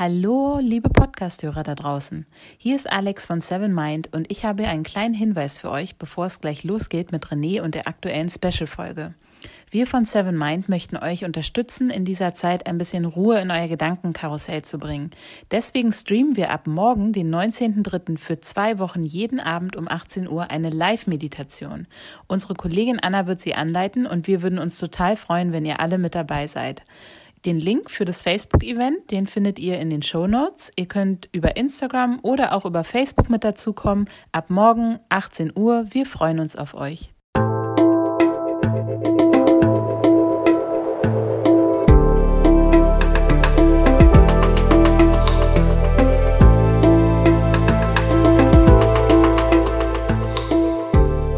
Hallo, liebe Podcasthörer da draußen. Hier ist Alex von Seven Mind und ich habe einen kleinen Hinweis für euch, bevor es gleich losgeht mit René und der aktuellen Special-Folge. Wir von Seven Mind möchten euch unterstützen, in dieser Zeit ein bisschen Ruhe in euer Gedankenkarussell zu bringen. Deswegen streamen wir ab morgen, den 19.03. für zwei Wochen jeden Abend um 18 Uhr eine Live-Meditation. Unsere Kollegin Anna wird sie anleiten und wir würden uns total freuen, wenn ihr alle mit dabei seid. Den Link für das Facebook-Event, den findet ihr in den Show Notes. Ihr könnt über Instagram oder auch über Facebook mit dazukommen. Ab morgen 18 Uhr. Wir freuen uns auf euch.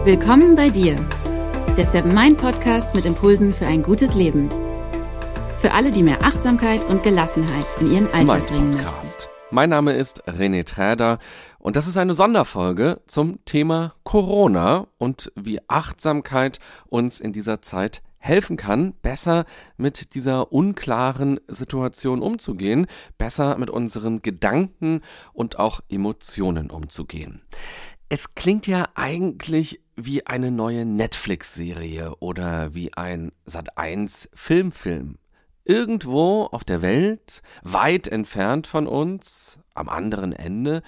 Willkommen bei dir, der Seven Mind Podcast mit Impulsen für ein gutes Leben. Für alle, die mehr Achtsamkeit und Gelassenheit in ihren Alltag mein bringen Podcast. möchten. Mein Name ist René Träder und das ist eine Sonderfolge zum Thema Corona und wie Achtsamkeit uns in dieser Zeit helfen kann, besser mit dieser unklaren Situation umzugehen, besser mit unseren Gedanken und auch Emotionen umzugehen. Es klingt ja eigentlich wie eine neue Netflix-Serie oder wie ein Sat1 Filmfilm. Irgendwo auf der Welt, weit entfernt von uns, am anderen Ende,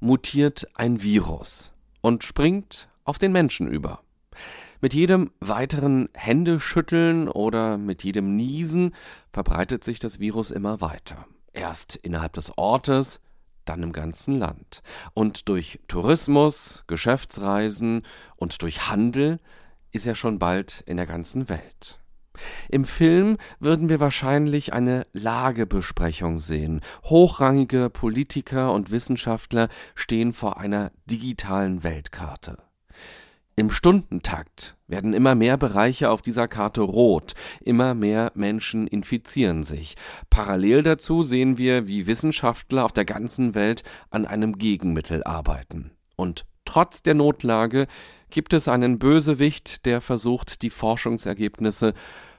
mutiert ein Virus und springt auf den Menschen über. Mit jedem weiteren Händeschütteln oder mit jedem Niesen verbreitet sich das Virus immer weiter. Erst innerhalb des Ortes, dann im ganzen Land. Und durch Tourismus, Geschäftsreisen und durch Handel ist er schon bald in der ganzen Welt. Im Film würden wir wahrscheinlich eine Lagebesprechung sehen. Hochrangige Politiker und Wissenschaftler stehen vor einer digitalen Weltkarte. Im Stundentakt werden immer mehr Bereiche auf dieser Karte rot, immer mehr Menschen infizieren sich. Parallel dazu sehen wir, wie Wissenschaftler auf der ganzen Welt an einem Gegenmittel arbeiten. Und trotz der Notlage gibt es einen Bösewicht, der versucht, die Forschungsergebnisse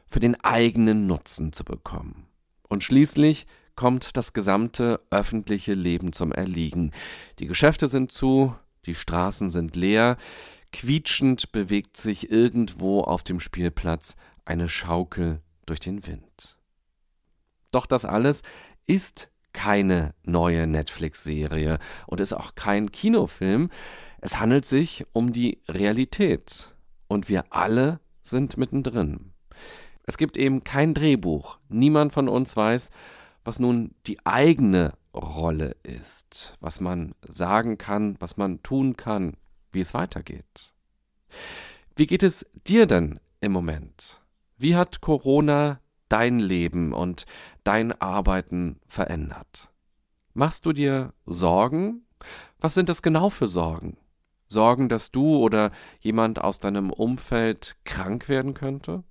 für den eigenen Nutzen zu bekommen. Und schließlich kommt das gesamte öffentliche Leben zum Erliegen. Die Geschäfte sind zu, die Straßen sind leer, quietschend bewegt sich irgendwo auf dem Spielplatz eine Schaukel durch den Wind. Doch das alles ist keine neue Netflix-Serie und ist auch kein Kinofilm, es handelt sich um die Realität und wir alle sind mittendrin. Es gibt eben kein Drehbuch. Niemand von uns weiß, was nun die eigene Rolle ist, was man sagen kann, was man tun kann, wie es weitergeht. Wie geht es dir denn im Moment? Wie hat Corona dein Leben und dein Arbeiten verändert? Machst du dir Sorgen? Was sind das genau für Sorgen? Sorgen, dass du oder jemand aus deinem Umfeld krank werden könnte?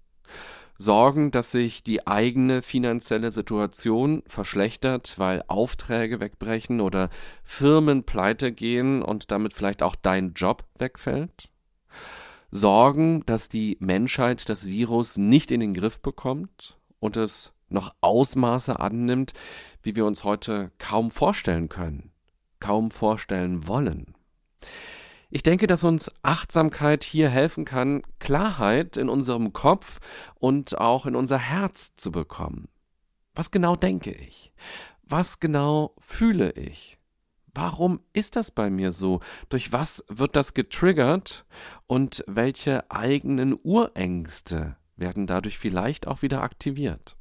Sorgen, dass sich die eigene finanzielle Situation verschlechtert, weil Aufträge wegbrechen oder Firmen pleite gehen und damit vielleicht auch dein Job wegfällt? Sorgen, dass die Menschheit das Virus nicht in den Griff bekommt und es noch Ausmaße annimmt, wie wir uns heute kaum vorstellen können, kaum vorstellen wollen. Ich denke, dass uns Achtsamkeit hier helfen kann, Klarheit in unserem Kopf und auch in unser Herz zu bekommen. Was genau denke ich? Was genau fühle ich? Warum ist das bei mir so? Durch was wird das getriggert? Und welche eigenen Urängste werden dadurch vielleicht auch wieder aktiviert?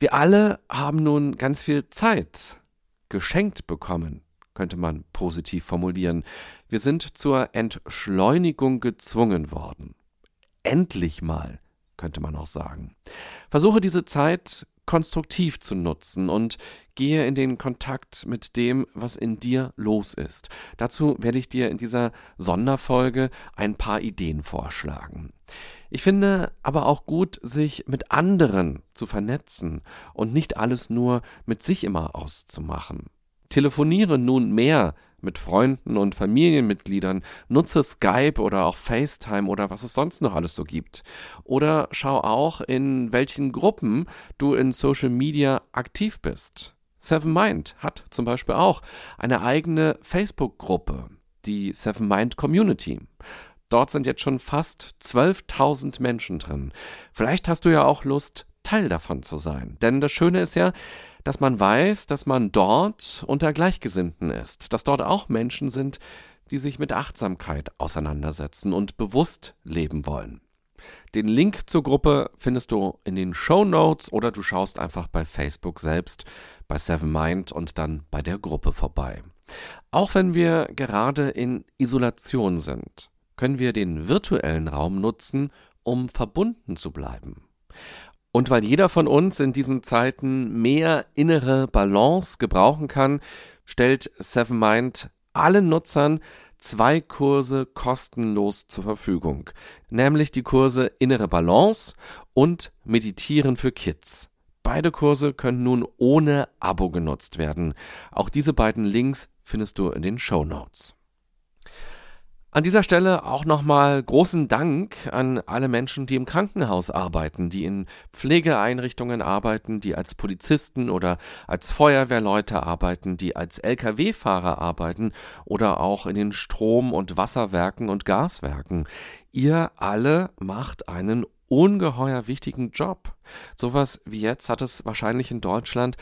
Wir alle haben nun ganz viel Zeit geschenkt bekommen könnte man positiv formulieren. Wir sind zur Entschleunigung gezwungen worden. Endlich mal, könnte man auch sagen. Versuche diese Zeit konstruktiv zu nutzen und gehe in den Kontakt mit dem, was in dir los ist. Dazu werde ich dir in dieser Sonderfolge ein paar Ideen vorschlagen. Ich finde aber auch gut, sich mit anderen zu vernetzen und nicht alles nur mit sich immer auszumachen. Telefoniere nun mehr mit Freunden und Familienmitgliedern, nutze Skype oder auch FaceTime oder was es sonst noch alles so gibt. Oder schau auch, in welchen Gruppen du in Social Media aktiv bist. Seven Mind hat zum Beispiel auch eine eigene Facebook-Gruppe, die Seven Mind Community. Dort sind jetzt schon fast 12.000 Menschen drin. Vielleicht hast du ja auch Lust, Teil davon zu sein. Denn das Schöne ist ja, dass man weiß, dass man dort unter Gleichgesinnten ist, dass dort auch Menschen sind, die sich mit Achtsamkeit auseinandersetzen und bewusst leben wollen. Den Link zur Gruppe findest du in den Show Notes oder du schaust einfach bei Facebook selbst bei Seven Mind und dann bei der Gruppe vorbei. Auch wenn wir gerade in Isolation sind, können wir den virtuellen Raum nutzen, um verbunden zu bleiben. Und weil jeder von uns in diesen Zeiten mehr innere Balance gebrauchen kann, stellt Seven Mind allen Nutzern zwei Kurse kostenlos zur Verfügung, nämlich die Kurse Innere Balance und Meditieren für Kids. Beide Kurse können nun ohne Abo genutzt werden. Auch diese beiden Links findest du in den Show Notes. An dieser Stelle auch nochmal großen Dank an alle Menschen, die im Krankenhaus arbeiten, die in Pflegeeinrichtungen arbeiten, die als Polizisten oder als Feuerwehrleute arbeiten, die als Lkw-Fahrer arbeiten oder auch in den Strom- und Wasserwerken und Gaswerken. Ihr alle macht einen ungeheuer wichtigen Job. Sowas wie jetzt hat es wahrscheinlich in Deutschland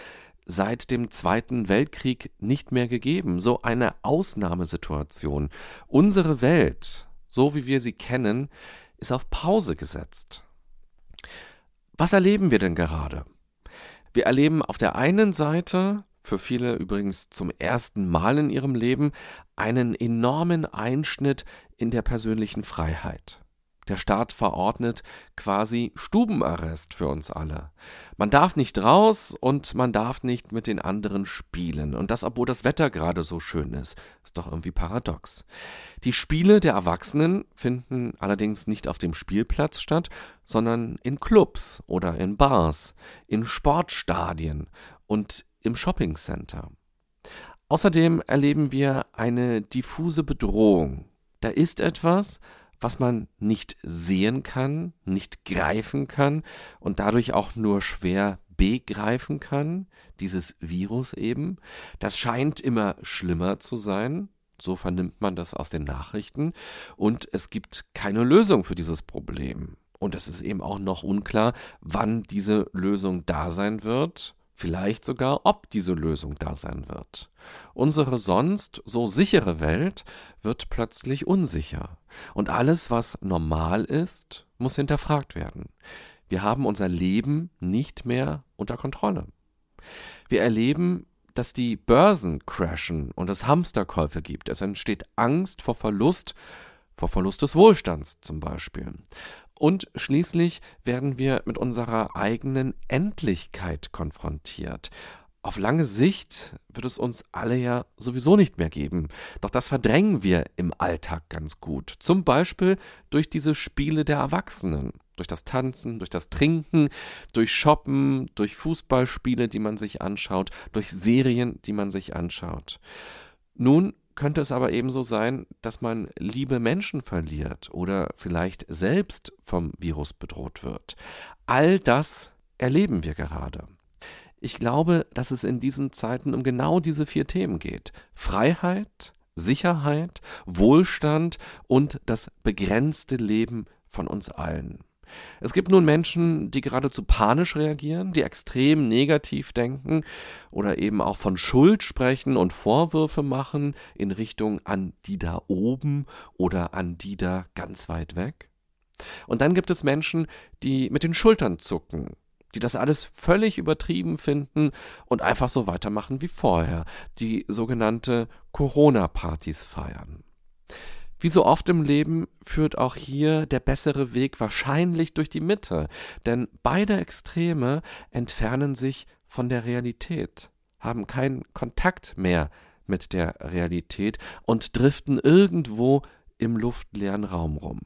seit dem Zweiten Weltkrieg nicht mehr gegeben. So eine Ausnahmesituation. Unsere Welt, so wie wir sie kennen, ist auf Pause gesetzt. Was erleben wir denn gerade? Wir erleben auf der einen Seite, für viele übrigens zum ersten Mal in ihrem Leben, einen enormen Einschnitt in der persönlichen Freiheit. Der Staat verordnet quasi Stubenarrest für uns alle. Man darf nicht raus und man darf nicht mit den anderen spielen. Und das, obwohl das Wetter gerade so schön ist. Ist doch irgendwie paradox. Die Spiele der Erwachsenen finden allerdings nicht auf dem Spielplatz statt, sondern in Clubs oder in Bars, in Sportstadien und im Shoppingcenter. Außerdem erleben wir eine diffuse Bedrohung. Da ist etwas, was man nicht sehen kann, nicht greifen kann und dadurch auch nur schwer begreifen kann, dieses Virus eben. Das scheint immer schlimmer zu sein. So vernimmt man das aus den Nachrichten. Und es gibt keine Lösung für dieses Problem. Und es ist eben auch noch unklar, wann diese Lösung da sein wird vielleicht sogar, ob diese Lösung da sein wird. Unsere sonst so sichere Welt wird plötzlich unsicher. Und alles, was normal ist, muss hinterfragt werden. Wir haben unser Leben nicht mehr unter Kontrolle. Wir erleben, dass die Börsen crashen und es Hamsterkäufe gibt. Es entsteht Angst vor Verlust, vor Verlust des Wohlstands zum Beispiel. Und schließlich werden wir mit unserer eigenen Endlichkeit konfrontiert. Auf lange Sicht wird es uns alle ja sowieso nicht mehr geben. Doch das verdrängen wir im Alltag ganz gut. Zum Beispiel durch diese Spiele der Erwachsenen. Durch das Tanzen, durch das Trinken, durch Shoppen, durch Fußballspiele, die man sich anschaut, durch Serien, die man sich anschaut. Nun könnte es aber ebenso sein, dass man liebe Menschen verliert oder vielleicht selbst vom Virus bedroht wird. All das erleben wir gerade. Ich glaube, dass es in diesen Zeiten um genau diese vier Themen geht. Freiheit, Sicherheit, Wohlstand und das begrenzte Leben von uns allen. Es gibt nun Menschen, die geradezu panisch reagieren, die extrem negativ denken oder eben auch von Schuld sprechen und Vorwürfe machen in Richtung an die da oben oder an die da ganz weit weg. Und dann gibt es Menschen, die mit den Schultern zucken, die das alles völlig übertrieben finden und einfach so weitermachen wie vorher, die sogenannte Corona-Partys feiern. Wie so oft im Leben führt auch hier der bessere Weg wahrscheinlich durch die Mitte, denn beide Extreme entfernen sich von der Realität, haben keinen Kontakt mehr mit der Realität und driften irgendwo im luftleeren Raum rum.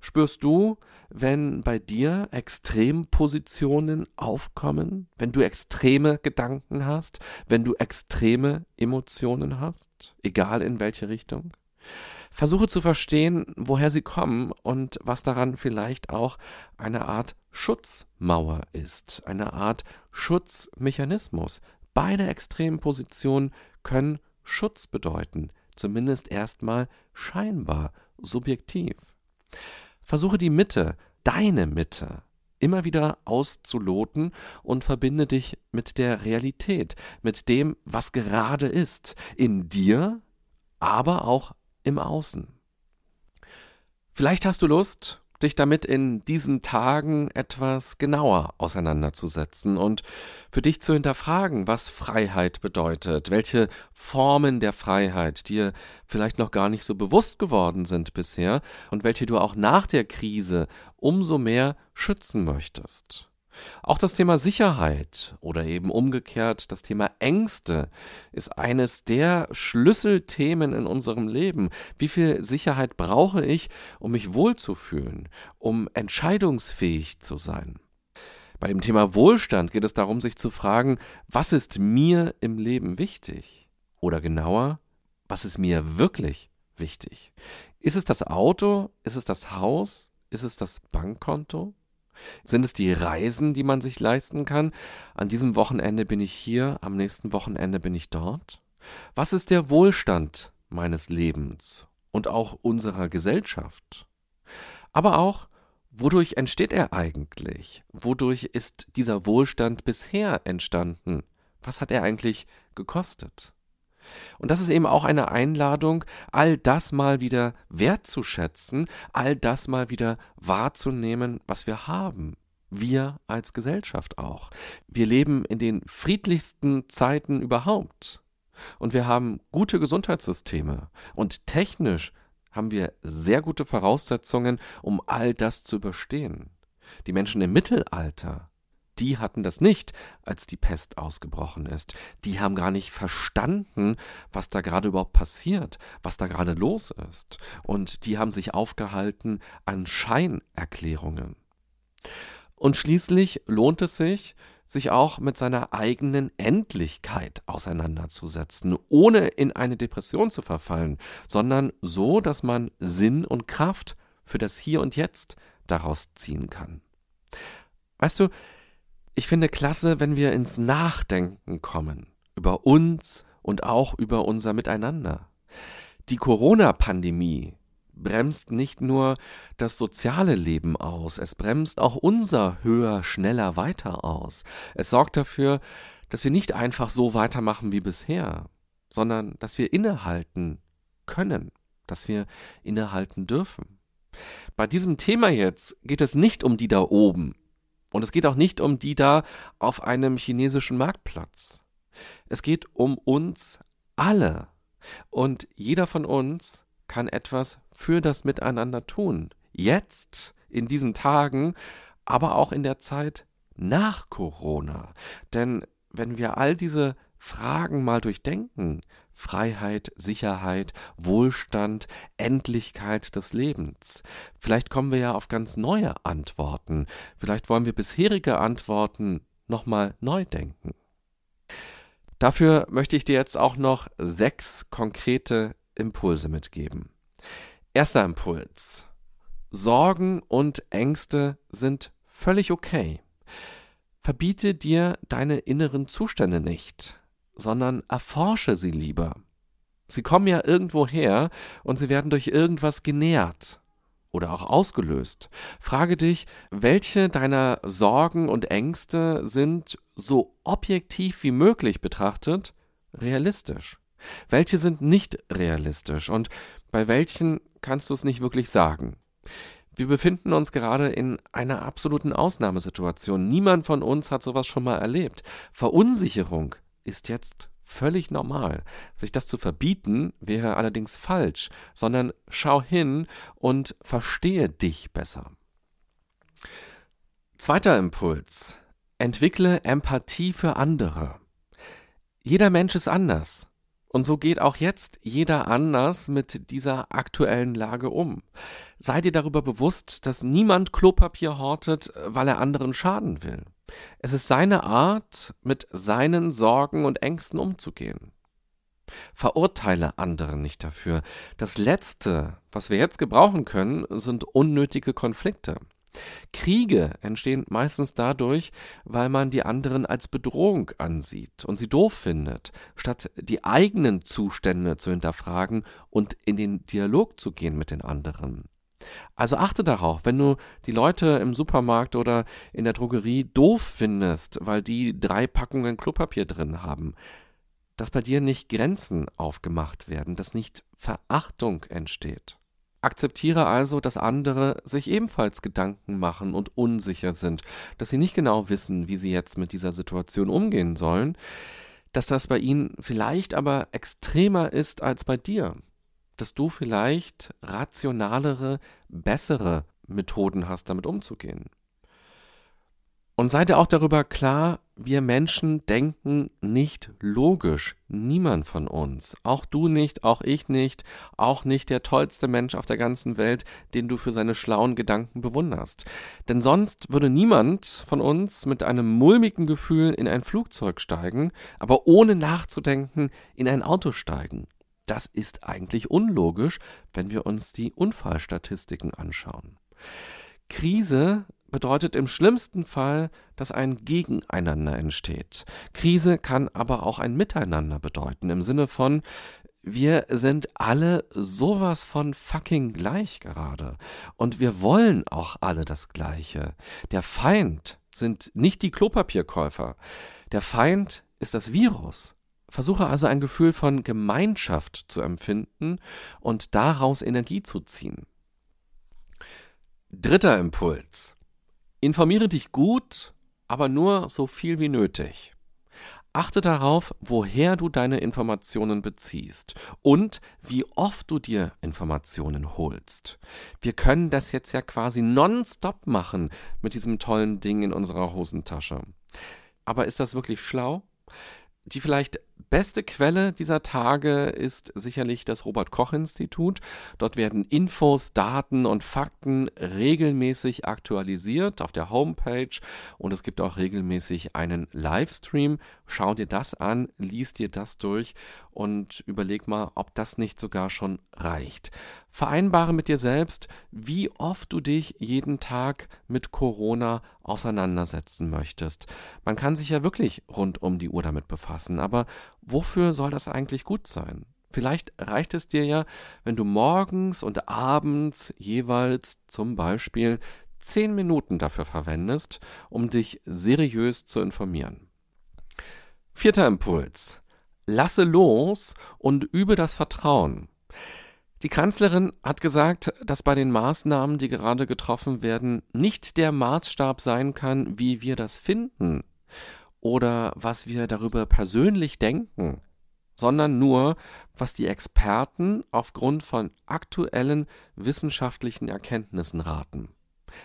Spürst du, wenn bei dir Extrempositionen aufkommen, wenn du extreme Gedanken hast, wenn du extreme Emotionen hast, egal in welche Richtung? Versuche zu verstehen, woher sie kommen und was daran vielleicht auch eine Art Schutzmauer ist, eine Art Schutzmechanismus, beide extremen Positionen können Schutz bedeuten, zumindest erstmal scheinbar subjektiv. Versuche die Mitte, deine Mitte, immer wieder auszuloten und verbinde dich mit der Realität, mit dem, was gerade ist, in dir, aber auch im Außen. Vielleicht hast du Lust, dich damit in diesen Tagen etwas genauer auseinanderzusetzen und für dich zu hinterfragen, was Freiheit bedeutet, welche Formen der Freiheit dir vielleicht noch gar nicht so bewusst geworden sind bisher und welche du auch nach der Krise umso mehr schützen möchtest. Auch das Thema Sicherheit oder eben umgekehrt das Thema Ängste ist eines der Schlüsselthemen in unserem Leben. Wie viel Sicherheit brauche ich, um mich wohlzufühlen, um entscheidungsfähig zu sein? Bei dem Thema Wohlstand geht es darum, sich zu fragen, was ist mir im Leben wichtig? Oder genauer, was ist mir wirklich wichtig? Ist es das Auto? Ist es das Haus? Ist es das Bankkonto? Sind es die Reisen, die man sich leisten kann? An diesem Wochenende bin ich hier, am nächsten Wochenende bin ich dort? Was ist der Wohlstand meines Lebens und auch unserer Gesellschaft? Aber auch, wodurch entsteht er eigentlich? Wodurch ist dieser Wohlstand bisher entstanden? Was hat er eigentlich gekostet? Und das ist eben auch eine Einladung, all das mal wieder wertzuschätzen, all das mal wieder wahrzunehmen, was wir haben. Wir als Gesellschaft auch. Wir leben in den friedlichsten Zeiten überhaupt. Und wir haben gute Gesundheitssysteme. Und technisch haben wir sehr gute Voraussetzungen, um all das zu überstehen. Die Menschen im Mittelalter die hatten das nicht, als die Pest ausgebrochen ist. Die haben gar nicht verstanden, was da gerade überhaupt passiert, was da gerade los ist. Und die haben sich aufgehalten an Scheinerklärungen. Und schließlich lohnt es sich, sich auch mit seiner eigenen Endlichkeit auseinanderzusetzen, ohne in eine Depression zu verfallen, sondern so, dass man Sinn und Kraft für das Hier und Jetzt daraus ziehen kann. Weißt du, ich finde klasse, wenn wir ins Nachdenken kommen über uns und auch über unser Miteinander. Die Corona-Pandemie bremst nicht nur das soziale Leben aus, es bremst auch unser höher, schneller, weiter aus. Es sorgt dafür, dass wir nicht einfach so weitermachen wie bisher, sondern dass wir innehalten können, dass wir innehalten dürfen. Bei diesem Thema jetzt geht es nicht um die da oben, und es geht auch nicht um die da auf einem chinesischen Marktplatz. Es geht um uns alle. Und jeder von uns kann etwas für das Miteinander tun. Jetzt, in diesen Tagen, aber auch in der Zeit nach Corona. Denn wenn wir all diese Fragen mal durchdenken, Freiheit, Sicherheit, Wohlstand, Endlichkeit des Lebens. Vielleicht kommen wir ja auf ganz neue Antworten. Vielleicht wollen wir bisherige Antworten nochmal neu denken. Dafür möchte ich dir jetzt auch noch sechs konkrete Impulse mitgeben. Erster Impuls. Sorgen und Ängste sind völlig okay. Verbiete dir deine inneren Zustände nicht sondern erforsche sie lieber. Sie kommen ja irgendwo her und sie werden durch irgendwas genährt oder auch ausgelöst. Frage dich, welche deiner Sorgen und Ängste sind so objektiv wie möglich betrachtet realistisch? Welche sind nicht realistisch und bei welchen kannst du es nicht wirklich sagen? Wir befinden uns gerade in einer absoluten Ausnahmesituation. Niemand von uns hat sowas schon mal erlebt. Verunsicherung ist jetzt völlig normal. Sich das zu verbieten wäre allerdings falsch, sondern schau hin und verstehe dich besser. Zweiter Impuls. Entwickle Empathie für andere. Jeder Mensch ist anders. Und so geht auch jetzt jeder anders mit dieser aktuellen Lage um. Sei dir darüber bewusst, dass niemand Klopapier hortet, weil er anderen schaden will. Es ist seine Art, mit seinen Sorgen und Ängsten umzugehen. Verurteile andere nicht dafür. Das Letzte, was wir jetzt gebrauchen können, sind unnötige Konflikte. Kriege entstehen meistens dadurch, weil man die anderen als Bedrohung ansieht und sie doof findet, statt die eigenen Zustände zu hinterfragen und in den Dialog zu gehen mit den anderen. Also achte darauf, wenn du die Leute im Supermarkt oder in der Drogerie doof findest, weil die drei Packungen Klopapier drin haben, dass bei dir nicht Grenzen aufgemacht werden, dass nicht Verachtung entsteht. Akzeptiere also, dass andere sich ebenfalls Gedanken machen und unsicher sind, dass sie nicht genau wissen, wie sie jetzt mit dieser Situation umgehen sollen, dass das bei ihnen vielleicht aber extremer ist als bei dir, dass du vielleicht rationalere, bessere Methoden hast, damit umzugehen. Und sei dir auch darüber klar, wir Menschen denken nicht logisch. Niemand von uns. Auch du nicht, auch ich nicht, auch nicht der tollste Mensch auf der ganzen Welt, den du für seine schlauen Gedanken bewunderst. Denn sonst würde niemand von uns mit einem mulmigen Gefühl in ein Flugzeug steigen, aber ohne nachzudenken in ein Auto steigen. Das ist eigentlich unlogisch, wenn wir uns die Unfallstatistiken anschauen. Krise bedeutet im schlimmsten Fall, dass ein Gegeneinander entsteht. Krise kann aber auch ein Miteinander bedeuten, im Sinne von, wir sind alle sowas von fucking gleich gerade. Und wir wollen auch alle das Gleiche. Der Feind sind nicht die Klopapierkäufer. Der Feind ist das Virus. Versuche also ein Gefühl von Gemeinschaft zu empfinden und daraus Energie zu ziehen. Dritter Impuls. Informiere dich gut, aber nur so viel wie nötig. Achte darauf, woher du deine Informationen beziehst und wie oft du dir Informationen holst. Wir können das jetzt ja quasi nonstop machen mit diesem tollen Ding in unserer Hosentasche. Aber ist das wirklich schlau? Die vielleicht beste Quelle dieser Tage ist sicherlich das Robert Koch Institut. Dort werden Infos, Daten und Fakten regelmäßig aktualisiert auf der Homepage und es gibt auch regelmäßig einen Livestream. Schau dir das an, lies dir das durch und überleg mal, ob das nicht sogar schon reicht. Vereinbare mit dir selbst, wie oft du dich jeden Tag mit Corona auseinandersetzen möchtest. Man kann sich ja wirklich rund um die Uhr damit befassen, aber wofür soll das eigentlich gut sein? Vielleicht reicht es dir ja, wenn du morgens und abends jeweils zum Beispiel zehn Minuten dafür verwendest, um dich seriös zu informieren. Vierter Impuls. Lasse los und übe das Vertrauen. Die Kanzlerin hat gesagt, dass bei den Maßnahmen, die gerade getroffen werden, nicht der Maßstab sein kann, wie wir das finden oder was wir darüber persönlich denken, sondern nur, was die Experten aufgrund von aktuellen wissenschaftlichen Erkenntnissen raten.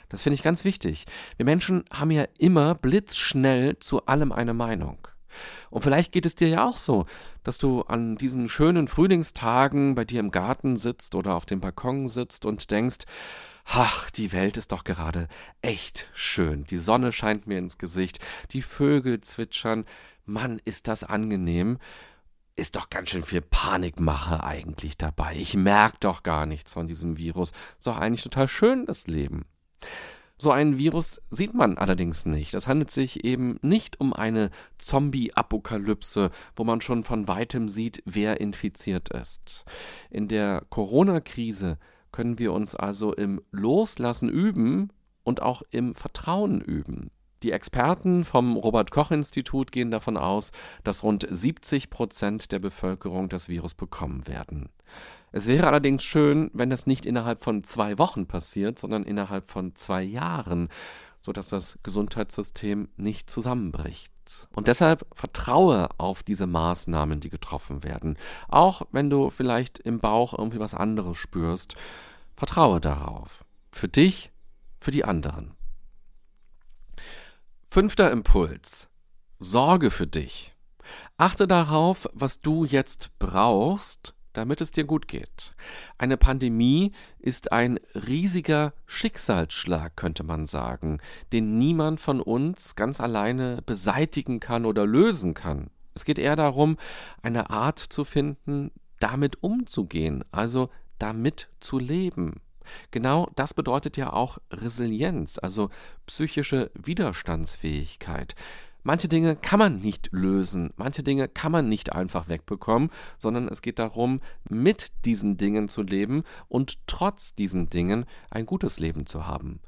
Das finde ich ganz wichtig. Wir Menschen haben ja immer blitzschnell zu allem eine Meinung. Und vielleicht geht es dir ja auch so, dass du an diesen schönen Frühlingstagen bei dir im Garten sitzt oder auf dem Balkon sitzt und denkst, ach, die Welt ist doch gerade echt schön. Die Sonne scheint mir ins Gesicht, die Vögel zwitschern, Mann, ist das angenehm. Ist doch ganz schön viel Panikmache eigentlich dabei. Ich merke doch gar nichts von diesem Virus. Ist doch eigentlich total schön, das Leben. So ein Virus sieht man allerdings nicht. Es handelt sich eben nicht um eine Zombie-Apokalypse, wo man schon von weitem sieht, wer infiziert ist. In der Corona-Krise können wir uns also im Loslassen üben und auch im Vertrauen üben. Die Experten vom Robert Koch Institut gehen davon aus, dass rund 70 Prozent der Bevölkerung das Virus bekommen werden. Es wäre allerdings schön, wenn das nicht innerhalb von zwei Wochen passiert, sondern innerhalb von zwei Jahren, sodass das Gesundheitssystem nicht zusammenbricht. Und deshalb vertraue auf diese Maßnahmen, die getroffen werden. Auch wenn du vielleicht im Bauch irgendwie was anderes spürst, vertraue darauf. Für dich, für die anderen. Fünfter Impuls. Sorge für dich. Achte darauf, was du jetzt brauchst, damit es dir gut geht. Eine Pandemie ist ein riesiger Schicksalsschlag, könnte man sagen, den niemand von uns ganz alleine beseitigen kann oder lösen kann. Es geht eher darum, eine Art zu finden, damit umzugehen, also damit zu leben. Genau das bedeutet ja auch Resilienz, also psychische Widerstandsfähigkeit. Manche Dinge kann man nicht lösen, manche Dinge kann man nicht einfach wegbekommen, sondern es geht darum, mit diesen Dingen zu leben und trotz diesen Dingen ein gutes Leben zu haben.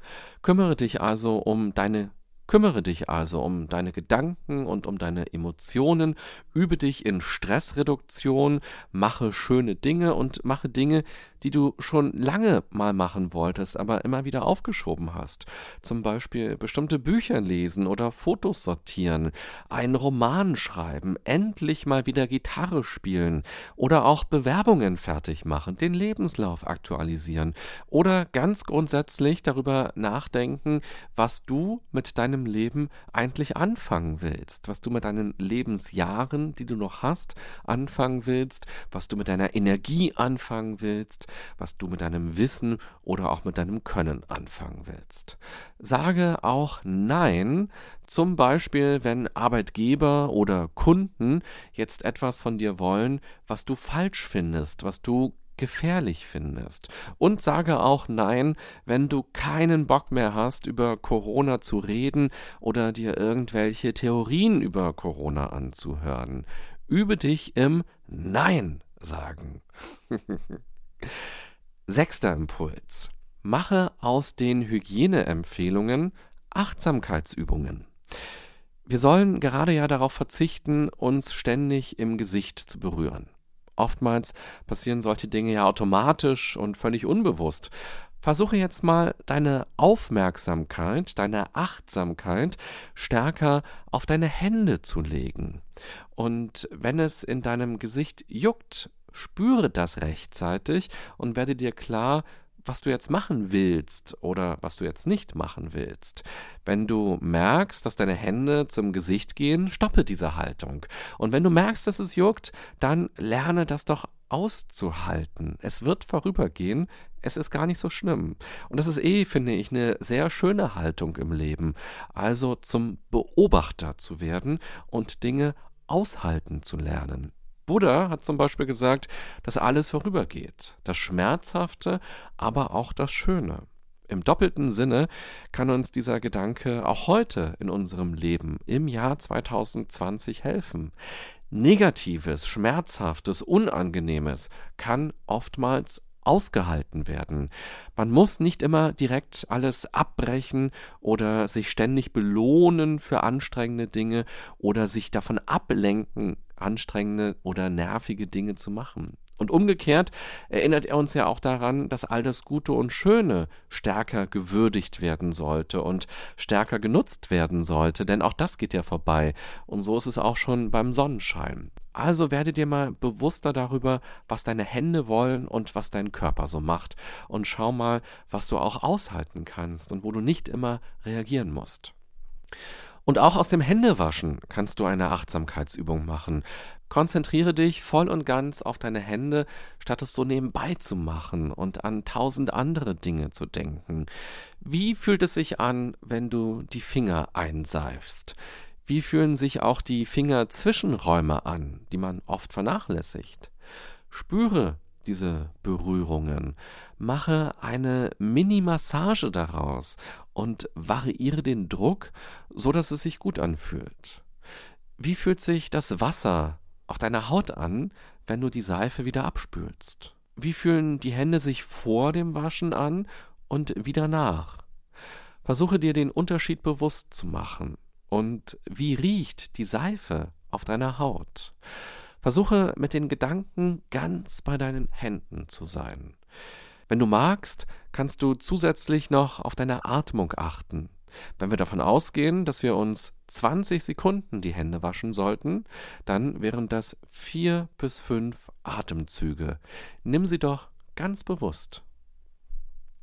Kümmere dich also um deine Kümmere dich also um deine Gedanken und um deine Emotionen, übe dich in Stressreduktion, mache schöne Dinge und mache Dinge, die du schon lange mal machen wolltest, aber immer wieder aufgeschoben hast. Zum Beispiel bestimmte Bücher lesen oder Fotos sortieren, einen Roman schreiben, endlich mal wieder Gitarre spielen oder auch Bewerbungen fertig machen, den Lebenslauf aktualisieren oder ganz grundsätzlich darüber nachdenken, was du mit deinem Leben eigentlich anfangen willst, was du mit deinen Lebensjahren, die du noch hast, anfangen willst, was du mit deiner Energie anfangen willst, was du mit deinem Wissen oder auch mit deinem Können anfangen willst. Sage auch Nein, zum Beispiel, wenn Arbeitgeber oder Kunden jetzt etwas von dir wollen, was du falsch findest, was du gefährlich findest. Und sage auch Nein, wenn du keinen Bock mehr hast, über Corona zu reden oder dir irgendwelche Theorien über Corona anzuhören. Übe dich im Nein sagen. Sechster Impuls. Mache aus den Hygieneempfehlungen Achtsamkeitsübungen. Wir sollen gerade ja darauf verzichten, uns ständig im Gesicht zu berühren. Oftmals passieren solche Dinge ja automatisch und völlig unbewusst. Versuche jetzt mal deine Aufmerksamkeit, deine Achtsamkeit stärker auf deine Hände zu legen. Und wenn es in deinem Gesicht juckt, spüre das rechtzeitig und werde dir klar, was du jetzt machen willst oder was du jetzt nicht machen willst. Wenn du merkst, dass deine Hände zum Gesicht gehen, stoppe diese Haltung. Und wenn du merkst, dass es juckt, dann lerne das doch auszuhalten. Es wird vorübergehen, es ist gar nicht so schlimm. Und das ist eh, finde ich, eine sehr schöne Haltung im Leben. Also zum Beobachter zu werden und Dinge aushalten zu lernen. Buddha hat zum Beispiel gesagt, dass alles vorübergeht, das Schmerzhafte, aber auch das Schöne. Im doppelten Sinne kann uns dieser Gedanke auch heute in unserem Leben im Jahr 2020 helfen. Negatives, Schmerzhaftes, Unangenehmes kann oftmals ausgehalten werden. Man muss nicht immer direkt alles abbrechen oder sich ständig belohnen für anstrengende Dinge oder sich davon ablenken, anstrengende oder nervige Dinge zu machen. Und umgekehrt erinnert er uns ja auch daran, dass all das Gute und Schöne stärker gewürdigt werden sollte und stärker genutzt werden sollte, denn auch das geht ja vorbei. Und so ist es auch schon beim Sonnenschein. Also werde dir mal bewusster darüber, was deine Hände wollen und was dein Körper so macht. Und schau mal, was du auch aushalten kannst und wo du nicht immer reagieren musst. Und auch aus dem Händewaschen kannst du eine Achtsamkeitsübung machen. Konzentriere dich voll und ganz auf deine Hände, statt es so nebenbei zu machen und an tausend andere Dinge zu denken. Wie fühlt es sich an, wenn du die Finger einseifst? Wie fühlen sich auch die Fingerzwischenräume an, die man oft vernachlässigt? Spüre diese Berührungen. Mache eine Mini-Massage daraus und variiere den Druck, so dass es sich gut anfühlt. Wie fühlt sich das Wasser auf deiner Haut an, wenn du die Seife wieder abspülst? Wie fühlen die Hände sich vor dem Waschen an und wieder nach? Versuche dir den Unterschied bewusst zu machen. Und wie riecht die Seife auf deiner Haut? Versuche mit den Gedanken ganz bei deinen Händen zu sein. Wenn du magst, kannst du zusätzlich noch auf deine Atmung achten. Wenn wir davon ausgehen, dass wir uns 20 Sekunden die Hände waschen sollten, dann wären das vier bis fünf Atemzüge. Nimm sie doch ganz bewusst.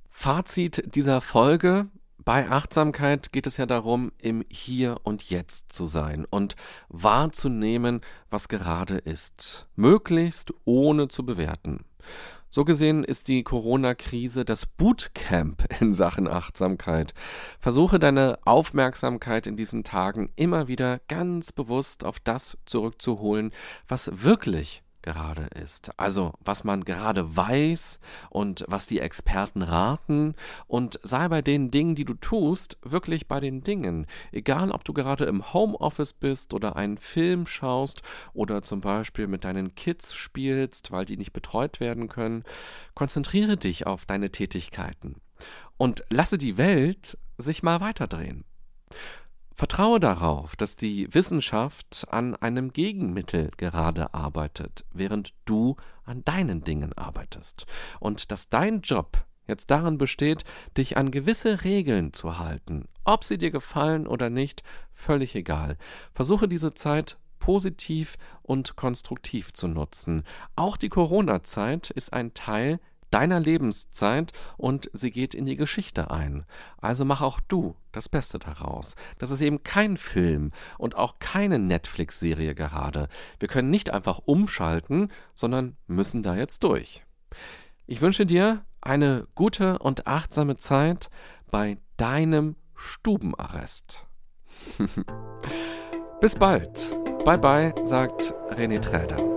Fazit dieser Folge. Bei Achtsamkeit geht es ja darum, im Hier und Jetzt zu sein und wahrzunehmen, was gerade ist, möglichst ohne zu bewerten. So gesehen ist die Corona-Krise das Bootcamp in Sachen Achtsamkeit. Versuche deine Aufmerksamkeit in diesen Tagen immer wieder ganz bewusst auf das zurückzuholen, was wirklich gerade ist. Also was man gerade weiß und was die Experten raten und sei bei den Dingen, die du tust, wirklich bei den Dingen. Egal, ob du gerade im Homeoffice bist oder einen Film schaust oder zum Beispiel mit deinen Kids spielst, weil die nicht betreut werden können, konzentriere dich auf deine Tätigkeiten und lasse die Welt sich mal weiterdrehen. Vertraue darauf, dass die Wissenschaft an einem Gegenmittel gerade arbeitet, während du an deinen Dingen arbeitest. Und dass dein Job jetzt darin besteht, dich an gewisse Regeln zu halten. Ob sie dir gefallen oder nicht, völlig egal. Versuche diese Zeit positiv und konstruktiv zu nutzen. Auch die Corona-Zeit ist ein Teil deiner Lebenszeit und sie geht in die Geschichte ein. Also mach auch du das Beste daraus. Das ist eben kein Film und auch keine Netflix-Serie gerade. Wir können nicht einfach umschalten, sondern müssen da jetzt durch. Ich wünsche dir eine gute und achtsame Zeit bei deinem Stubenarrest. Bis bald. Bye bye, sagt René Träder.